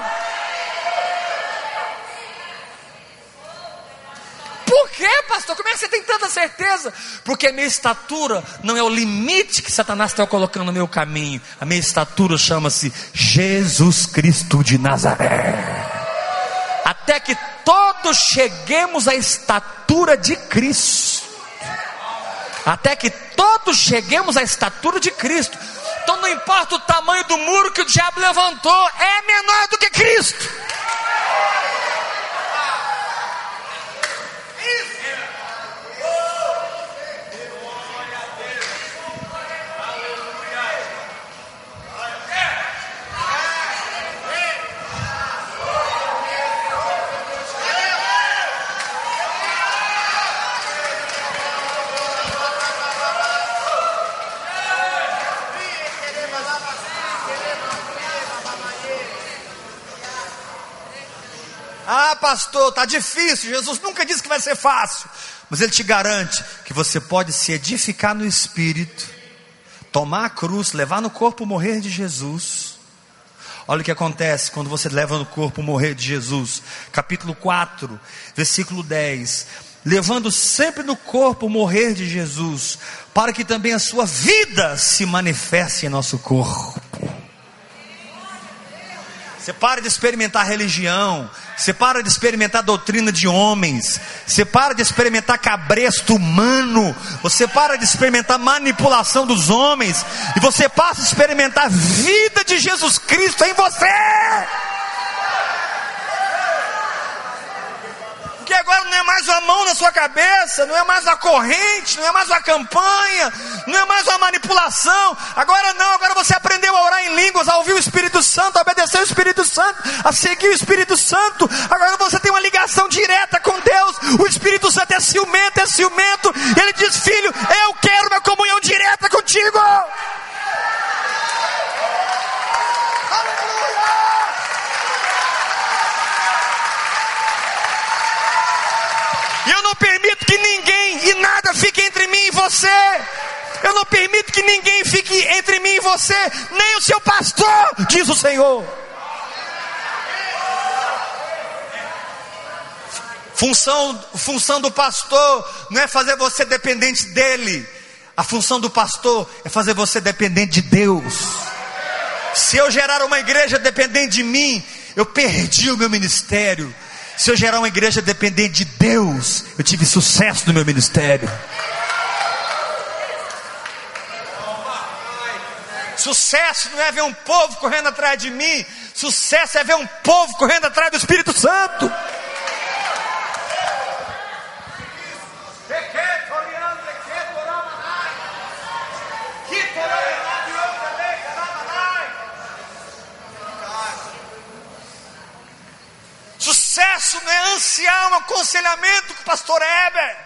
Por quê, pastor? Como é que você tem tanta certeza? Porque a minha estatura não é o limite que Satanás está colocando no meu caminho. A minha estatura chama-se Jesus Cristo de Nazaré. Até que todos cheguemos à estatura de Cristo. Até que todos cheguemos à estatura de Cristo. Então não importa o tamanho do muro que o diabo levantou, é menor do que Cristo. Ah, pastor, tá difícil. Jesus nunca disse que vai ser fácil. Mas ele te garante que você pode se edificar no espírito, tomar a cruz, levar no corpo morrer de Jesus. Olha o que acontece quando você leva no corpo morrer de Jesus. Capítulo 4, versículo 10. Levando sempre no corpo morrer de Jesus, para que também a sua vida se manifeste em nosso corpo. Você para de experimentar religião. Você para de experimentar doutrina de homens. Você para de experimentar cabresto humano. Você para de experimentar manipulação dos homens. E você passa a experimentar a vida de Jesus Cristo em você. Não é mais uma mão na sua cabeça, não é mais uma corrente, não é mais uma campanha, não é mais uma manipulação. Agora não, agora você aprendeu a orar em línguas, a ouvir o Espírito Santo, a obedecer o Espírito Santo, a seguir o Espírito Santo. Agora você tem uma ligação direta com Deus. O Espírito Santo é ciumento, é ciumento. Ele diz: Filho, eu quero uma comunhão direta contigo. Eu não permito que ninguém e nada fique entre mim e você. Eu não permito que ninguém fique entre mim e você, nem o seu pastor, diz o Senhor. Função, função do pastor não é fazer você dependente dele. A função do pastor é fazer você dependente de Deus. Se eu gerar uma igreja dependente de mim, eu perdi o meu ministério. Se eu gerar uma igreja dependente de Deus, eu tive sucesso no meu ministério. Sucesso não é ver um povo correndo atrás de mim, sucesso é ver um povo correndo atrás do Espírito Santo. Sucesso não é ansiar um aconselhamento com o pastor Heber.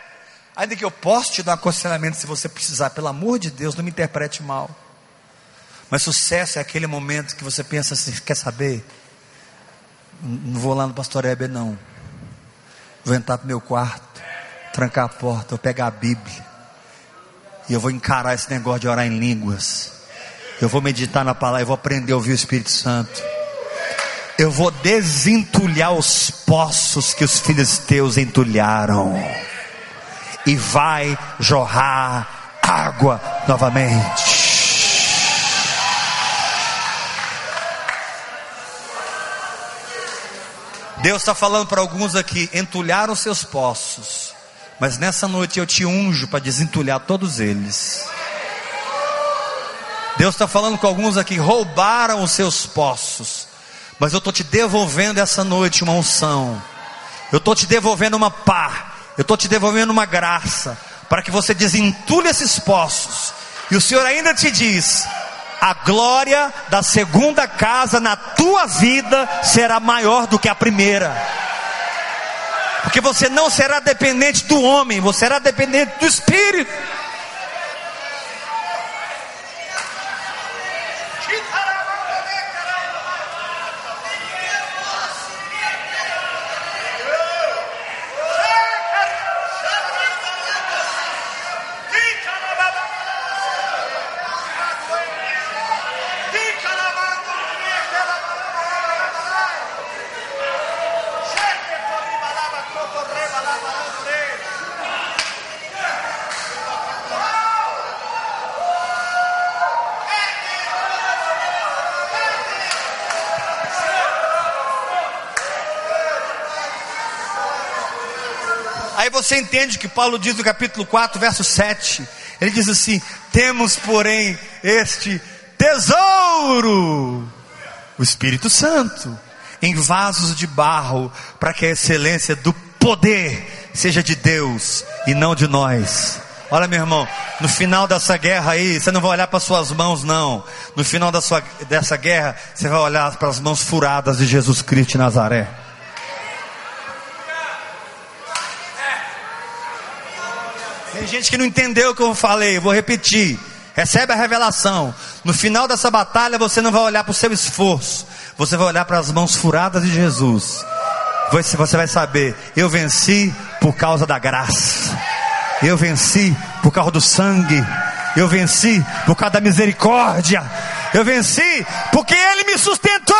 Ainda que eu possa te dar um aconselhamento se você precisar, pelo amor de Deus, não me interprete mal. Mas sucesso é aquele momento que você pensa assim: quer saber? Não vou lá no pastor Heber, não. Vou entrar para meu quarto, trancar a porta, vou pegar a Bíblia. E eu vou encarar esse negócio de orar em línguas. Eu vou meditar na palavra, eu vou aprender a ouvir o Espírito Santo. Eu vou desentulhar os poços que os filisteus entulharam. E vai jorrar água novamente. Deus está falando para alguns aqui: entulharam seus poços, mas nessa noite eu te unjo para desentulhar todos eles. Deus está falando com alguns aqui: roubaram os seus poços, mas eu estou te devolvendo essa noite uma unção, eu estou te devolvendo uma pá, eu estou te devolvendo uma graça, para que você desentule esses poços, e o Senhor ainda te diz: a glória da segunda casa na tua vida será maior do que a primeira. Porque você não será dependente do homem, você será dependente do Espírito. Aí você entende que Paulo diz no capítulo 4, verso 7. Ele diz assim: Temos, porém, este tesouro, o Espírito Santo, em vasos de barro, para que a excelência do poder seja de Deus e não de nós. Olha, meu irmão, no final dessa guerra aí, você não vai olhar para suas mãos, não. No final sua, dessa guerra, você vai olhar para as mãos furadas de Jesus Cristo de Nazaré. Tem gente que não entendeu o que eu falei, eu vou repetir. Recebe a revelação. No final dessa batalha, você não vai olhar para o seu esforço, você vai olhar para as mãos furadas de Jesus. Você vai saber, eu venci por causa da graça. Eu venci por causa do sangue. Eu venci por causa da misericórdia. Eu venci porque Ele me sustentou.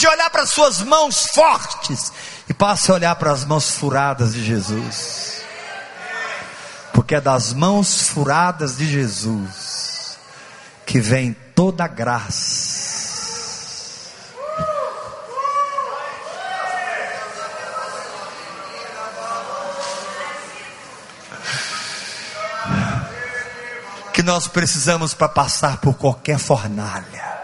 De olhar para as suas mãos fortes e passe a olhar para as mãos furadas de Jesus. Porque é das mãos furadas de Jesus que vem toda a graça. Que nós precisamos para passar por qualquer fornalha.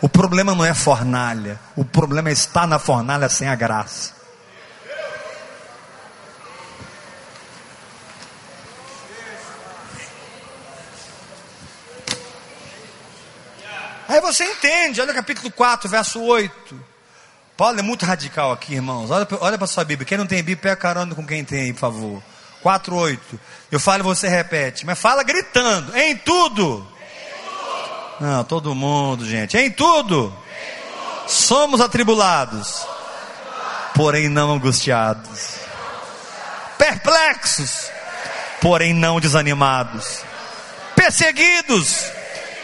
O problema não é fornalha, o problema é estar na fornalha sem a graça. Aí você entende, olha o capítulo 4, verso 8. Paulo é muito radical aqui, irmãos. Olha, olha para sua Bíblia. Quem não tem Bíblia, pega carona com quem tem, por favor. 4, 8. Eu falo você repete. Mas fala gritando. Em tudo não, todo mundo, gente. Em tudo. Somos atribulados. porém não angustiados. Perplexos, porém não desanimados. Perseguidos,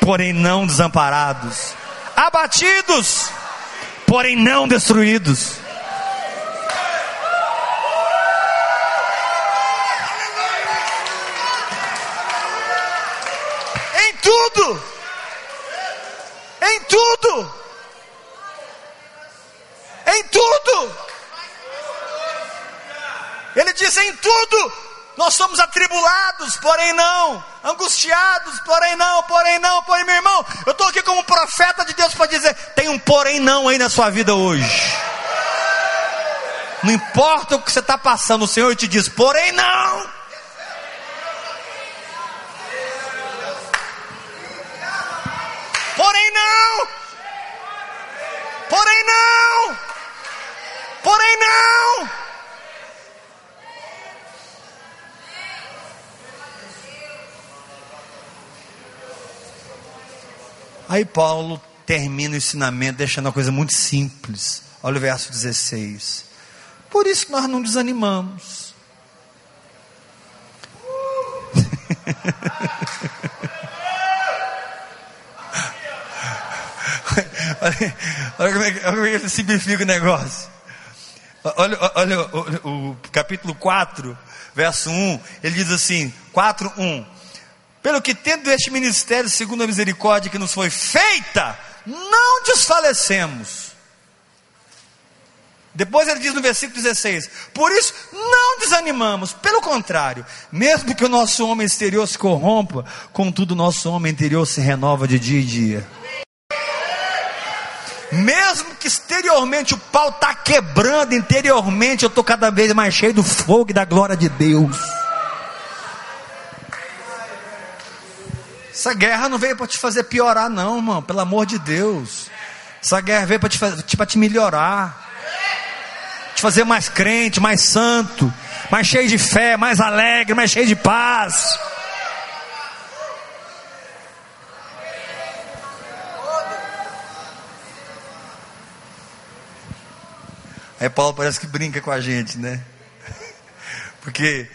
porém não desamparados. Abatidos, porém não destruídos. Em tudo, em tudo, em tudo. Ele diz: em tudo nós somos atribulados, porém não, angustiados, porém não, porém não, porém, meu irmão, eu estou aqui como profeta de Deus para dizer: tem um porém não aí na sua vida hoje. Não importa o que você está passando, o Senhor te diz: porém não. Porém não. Porém não. Porém não. Aí Paulo termina o ensinamento deixando uma coisa muito simples. Olha o verso 16. Por isso nós não desanimamos. Olha, como é, olha como é que ele simplifica o negócio. Olha, olha o, o, capítulo 4, verso 1, ele diz assim: 4, 1. Pelo que tendo este ministério, segundo a misericórdia que nos foi feita, não desfalecemos. Depois ele diz no versículo 16: Por isso não desanimamos, pelo contrário, mesmo que o nosso homem exterior se corrompa, contudo o nosso homem interior se renova de dia em dia. Mesmo que exteriormente o pau está quebrando, interiormente eu estou cada vez mais cheio do fogo e da glória de Deus. Essa guerra não veio para te fazer piorar, não, irmão, pelo amor de Deus. Essa guerra veio para te, fazer, te melhorar, te fazer mais crente, mais santo, mais cheio de fé, mais alegre, mais cheio de paz. Aí Paulo parece que brinca com a gente, né? Porque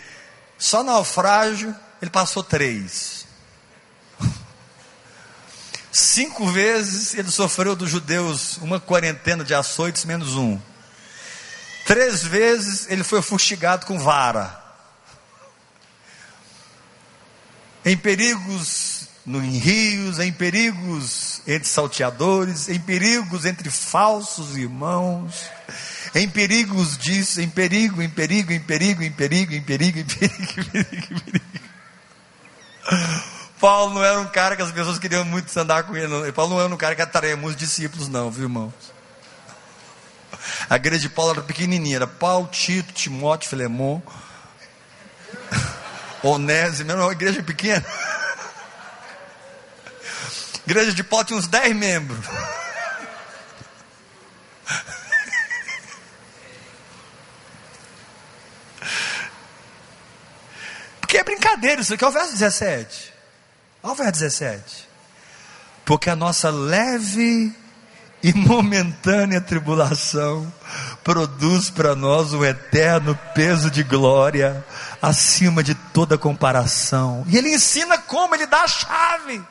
só naufrágio ele passou três. Cinco vezes ele sofreu dos judeus uma quarentena de açoites menos um. Três vezes ele foi fustigado com vara. Em perigos no, em rios, em perigos entre salteadores, em perigos entre falsos irmãos em perigos disso, em perigo, em perigo, em perigo, em perigo, em perigo, em perigo, em perigo, em perigo. Paulo não era um cara que as pessoas queriam muito andar com ele. Não. Paulo não era um cara que atraía muitos discípulos, não, viu, irmãos? A igreja de Paulo era pequenininha, era Paulo, Tito, Timóteo, Filemon, Onésimo, era uma igreja pequena. A igreja de Paulo tinha uns 10 membros. Porque é brincadeira isso aqui. Olha o verso 17. Olha o verso 17. Porque a nossa leve e momentânea tribulação produz para nós um eterno peso de glória acima de toda comparação. E ele ensina como, ele dá a chave.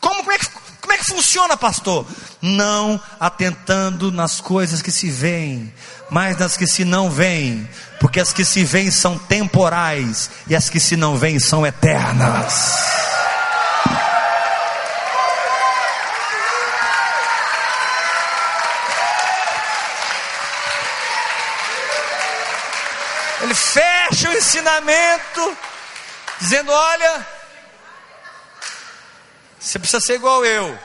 Como, como, é que, como é que funciona, pastor? Não atentando nas coisas que se veem, mas nas que se não veem, porque as que se veem são temporais e as que se não veem são eternas. Ele fecha o ensinamento, dizendo: Olha, você precisa ser igual eu.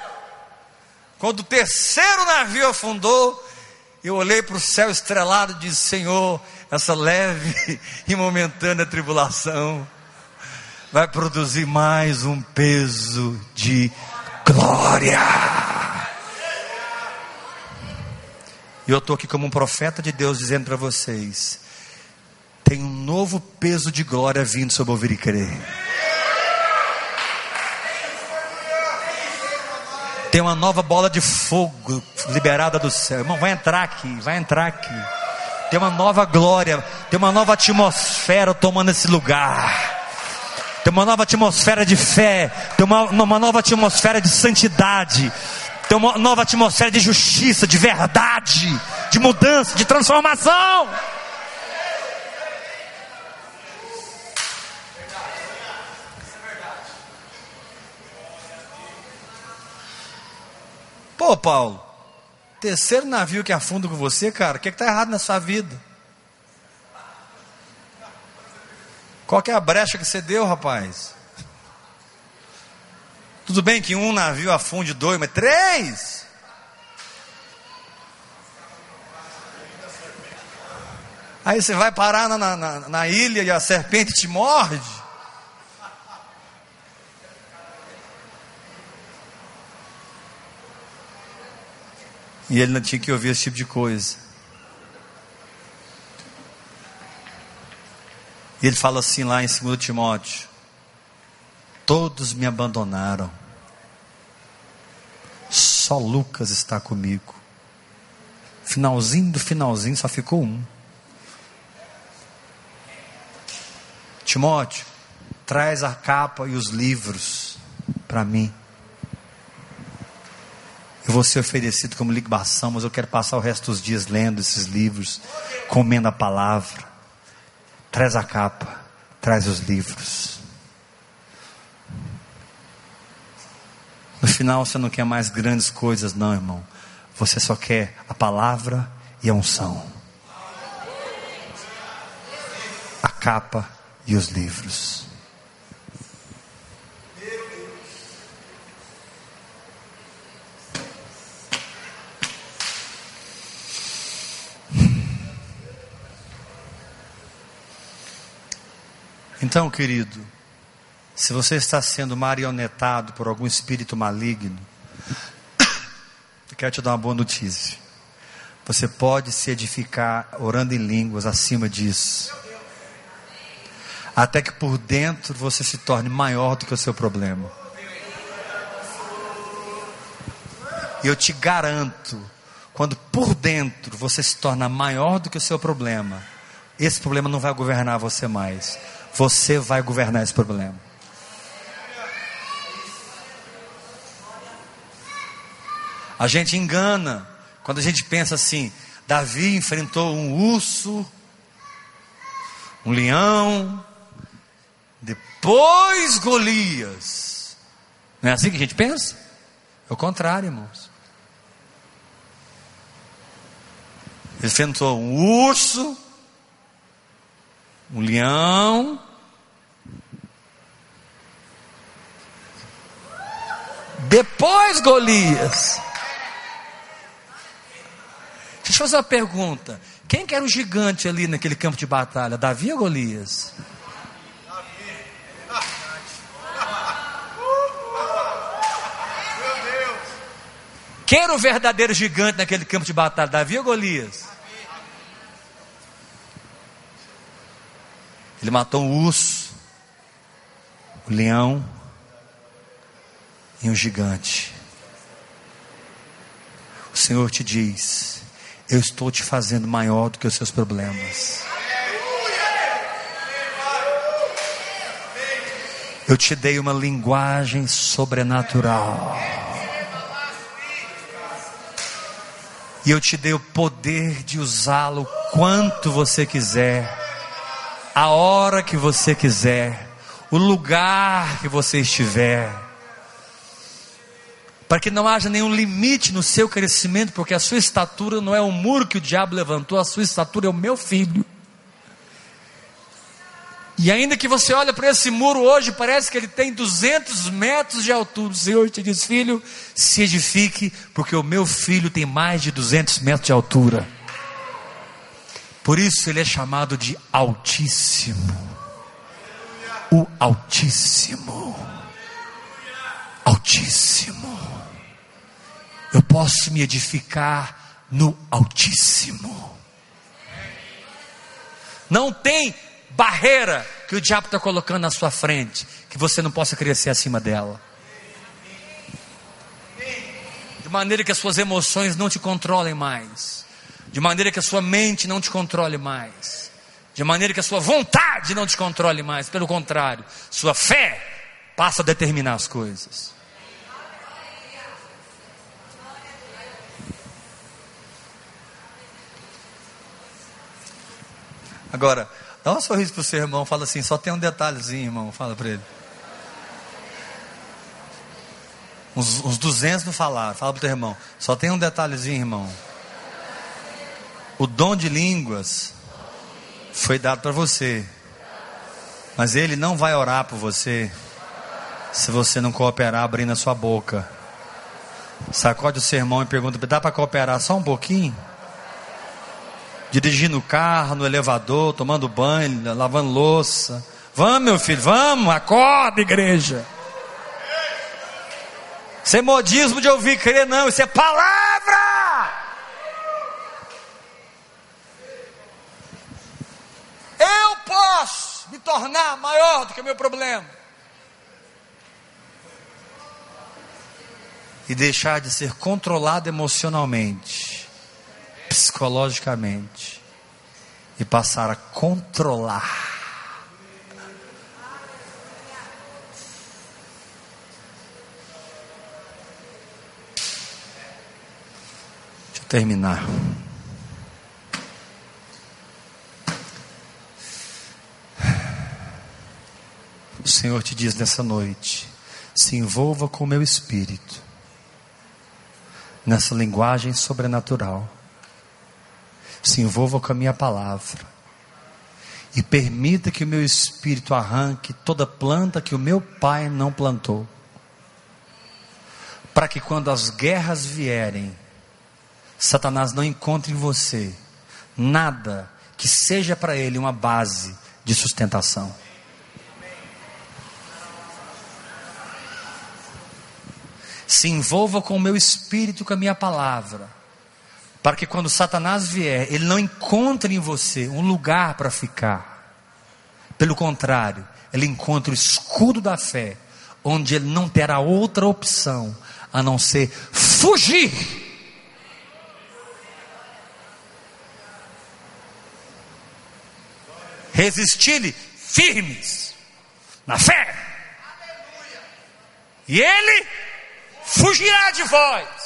Quando o terceiro navio afundou, eu olhei para o céu estrelado e disse: Senhor, essa leve e momentânea tribulação vai produzir mais um peso de glória. E eu estou aqui como um profeta de Deus dizendo para vocês: tem um novo peso de glória vindo sobre ouvir e crer. Tem uma nova bola de fogo liberada do céu. Irmão, vai entrar aqui, vai entrar aqui. Tem uma nova glória, tem uma nova atmosfera tomando esse lugar. Tem uma nova atmosfera de fé, tem uma, uma nova atmosfera de santidade, tem uma nova atmosfera de justiça, de verdade, de mudança, de transformação. Pô, Paulo, terceiro navio que afunda com você, cara, o que está errado na sua vida? Qual é a brecha que você deu, rapaz? Tudo bem que um navio afunde dois, mas três? Aí você vai parar na, na, na ilha e a serpente te morde. E ele não tinha que ouvir esse tipo de coisa. E ele fala assim lá em 2 Timóteo: Todos me abandonaram, só Lucas está comigo. Finalzinho do finalzinho só ficou um. Timóteo, traz a capa e os livros para mim. Vou ser oferecido como libação, mas eu quero passar o resto dos dias lendo esses livros, comendo a palavra. Traz a capa, traz os livros. No final você não quer mais grandes coisas, não, irmão. Você só quer a palavra e a unção. A capa e os livros. Então, querido, se você está sendo marionetado por algum espírito maligno, eu quero te dar uma boa notícia. Você pode se edificar orando em línguas acima disso. Até que por dentro você se torne maior do que o seu problema. E eu te garanto, quando por dentro você se torna maior do que o seu problema, esse problema não vai governar você mais você vai governar esse problema. A gente engana quando a gente pensa assim: Davi enfrentou um urso, um leão, depois Golias. Não é assim que a gente pensa? É o contrário, irmãos. Ele enfrentou um urso, um leão, Depois Golias. Deixa eu fazer uma pergunta. Quem que era o gigante ali naquele campo de batalha? Davi ou Golias? Quem era o verdadeiro gigante naquele campo de batalha? Davi ou Golias? Ele matou um urso, o leão, em um gigante. O Senhor te diz: Eu estou te fazendo maior do que os seus problemas. Eu te dei uma linguagem sobrenatural. E eu te dei o poder de usá-lo quanto você quiser, a hora que você quiser, o lugar que você estiver para que não haja nenhum limite no seu crescimento, porque a sua estatura não é o muro que o diabo levantou, a sua estatura é o meu filho. E ainda que você olhe para esse muro hoje, parece que ele tem 200 metros de altura. O Senhor te diz, filho, se edifique, porque o meu filho tem mais de 200 metros de altura. Por isso ele é chamado de Altíssimo. O Altíssimo. Altíssimo eu posso me edificar no Altíssimo. Não tem barreira que o diabo está colocando na sua frente que você não possa crescer acima dela. De maneira que as suas emoções não te controlem mais. de maneira que a sua mente não te controle mais, de maneira que a sua vontade não te controle mais, pelo contrário, sua fé passa a determinar as coisas. Agora, dá um sorriso para o seu irmão, fala assim, só tem um detalhezinho, irmão, fala para ele. Uns, uns 200 não falaram, fala para o teu irmão, só tem um detalhezinho, irmão. O dom de línguas foi dado para você, mas ele não vai orar por você se você não cooperar abrindo a sua boca. Sacode o sermão e pergunta: dá para cooperar só um pouquinho? Dirigindo o carro, no elevador, tomando banho, lavando louça. Vamos, meu filho, vamos, acorda, igreja. Isso é modismo de ouvir crer, não, isso é palavra. Eu posso me tornar maior do que o meu problema. E deixar de ser controlado emocionalmente psicologicamente e passar a controlar. Deixa eu terminar. O Senhor te diz nessa noite: se envolva com o meu espírito, nessa linguagem sobrenatural se envolva com a minha palavra. E permita que o meu espírito arranque toda planta que o meu pai não plantou. Para que quando as guerras vierem, Satanás não encontre em você nada que seja para ele uma base de sustentação. Se envolva com o meu espírito, com a minha palavra para que quando Satanás vier, ele não encontre em você um lugar para ficar. Pelo contrário, ele encontra o escudo da fé, onde ele não terá outra opção a não ser fugir. Resistir-lhe firmes na fé. E ele fugirá de vós.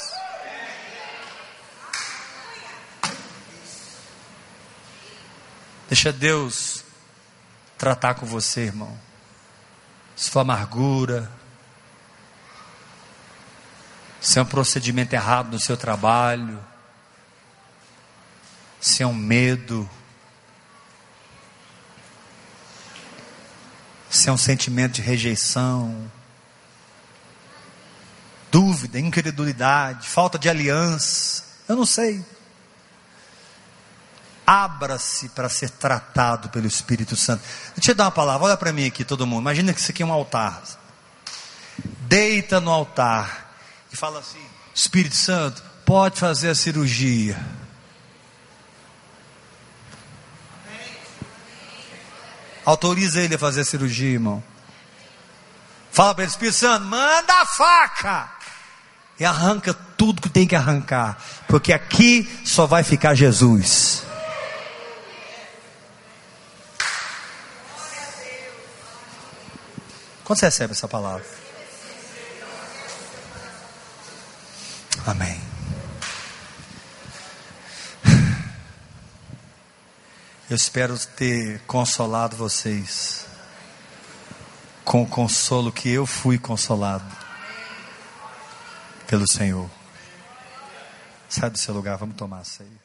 Deixa Deus tratar com você, irmão. For amargura, se é um procedimento errado no seu trabalho, se é um medo, se é um sentimento de rejeição, dúvida, incredulidade, falta de aliança, eu não sei. Abra-se para ser tratado pelo Espírito Santo. Deixa eu dar uma palavra, olha para mim aqui, todo mundo. Imagina que isso aqui é um altar. Deita no altar e fala assim: Espírito Santo, pode fazer a cirurgia. Autoriza ele a fazer a cirurgia, irmão. Fala para ele, Espírito Santo, manda a faca. E arranca tudo que tem que arrancar. Porque aqui só vai ficar Jesus. Quando você recebe essa palavra? Amém. Eu espero ter consolado vocês com o consolo que eu fui consolado pelo Senhor. Sai do seu lugar, vamos tomar a ceia.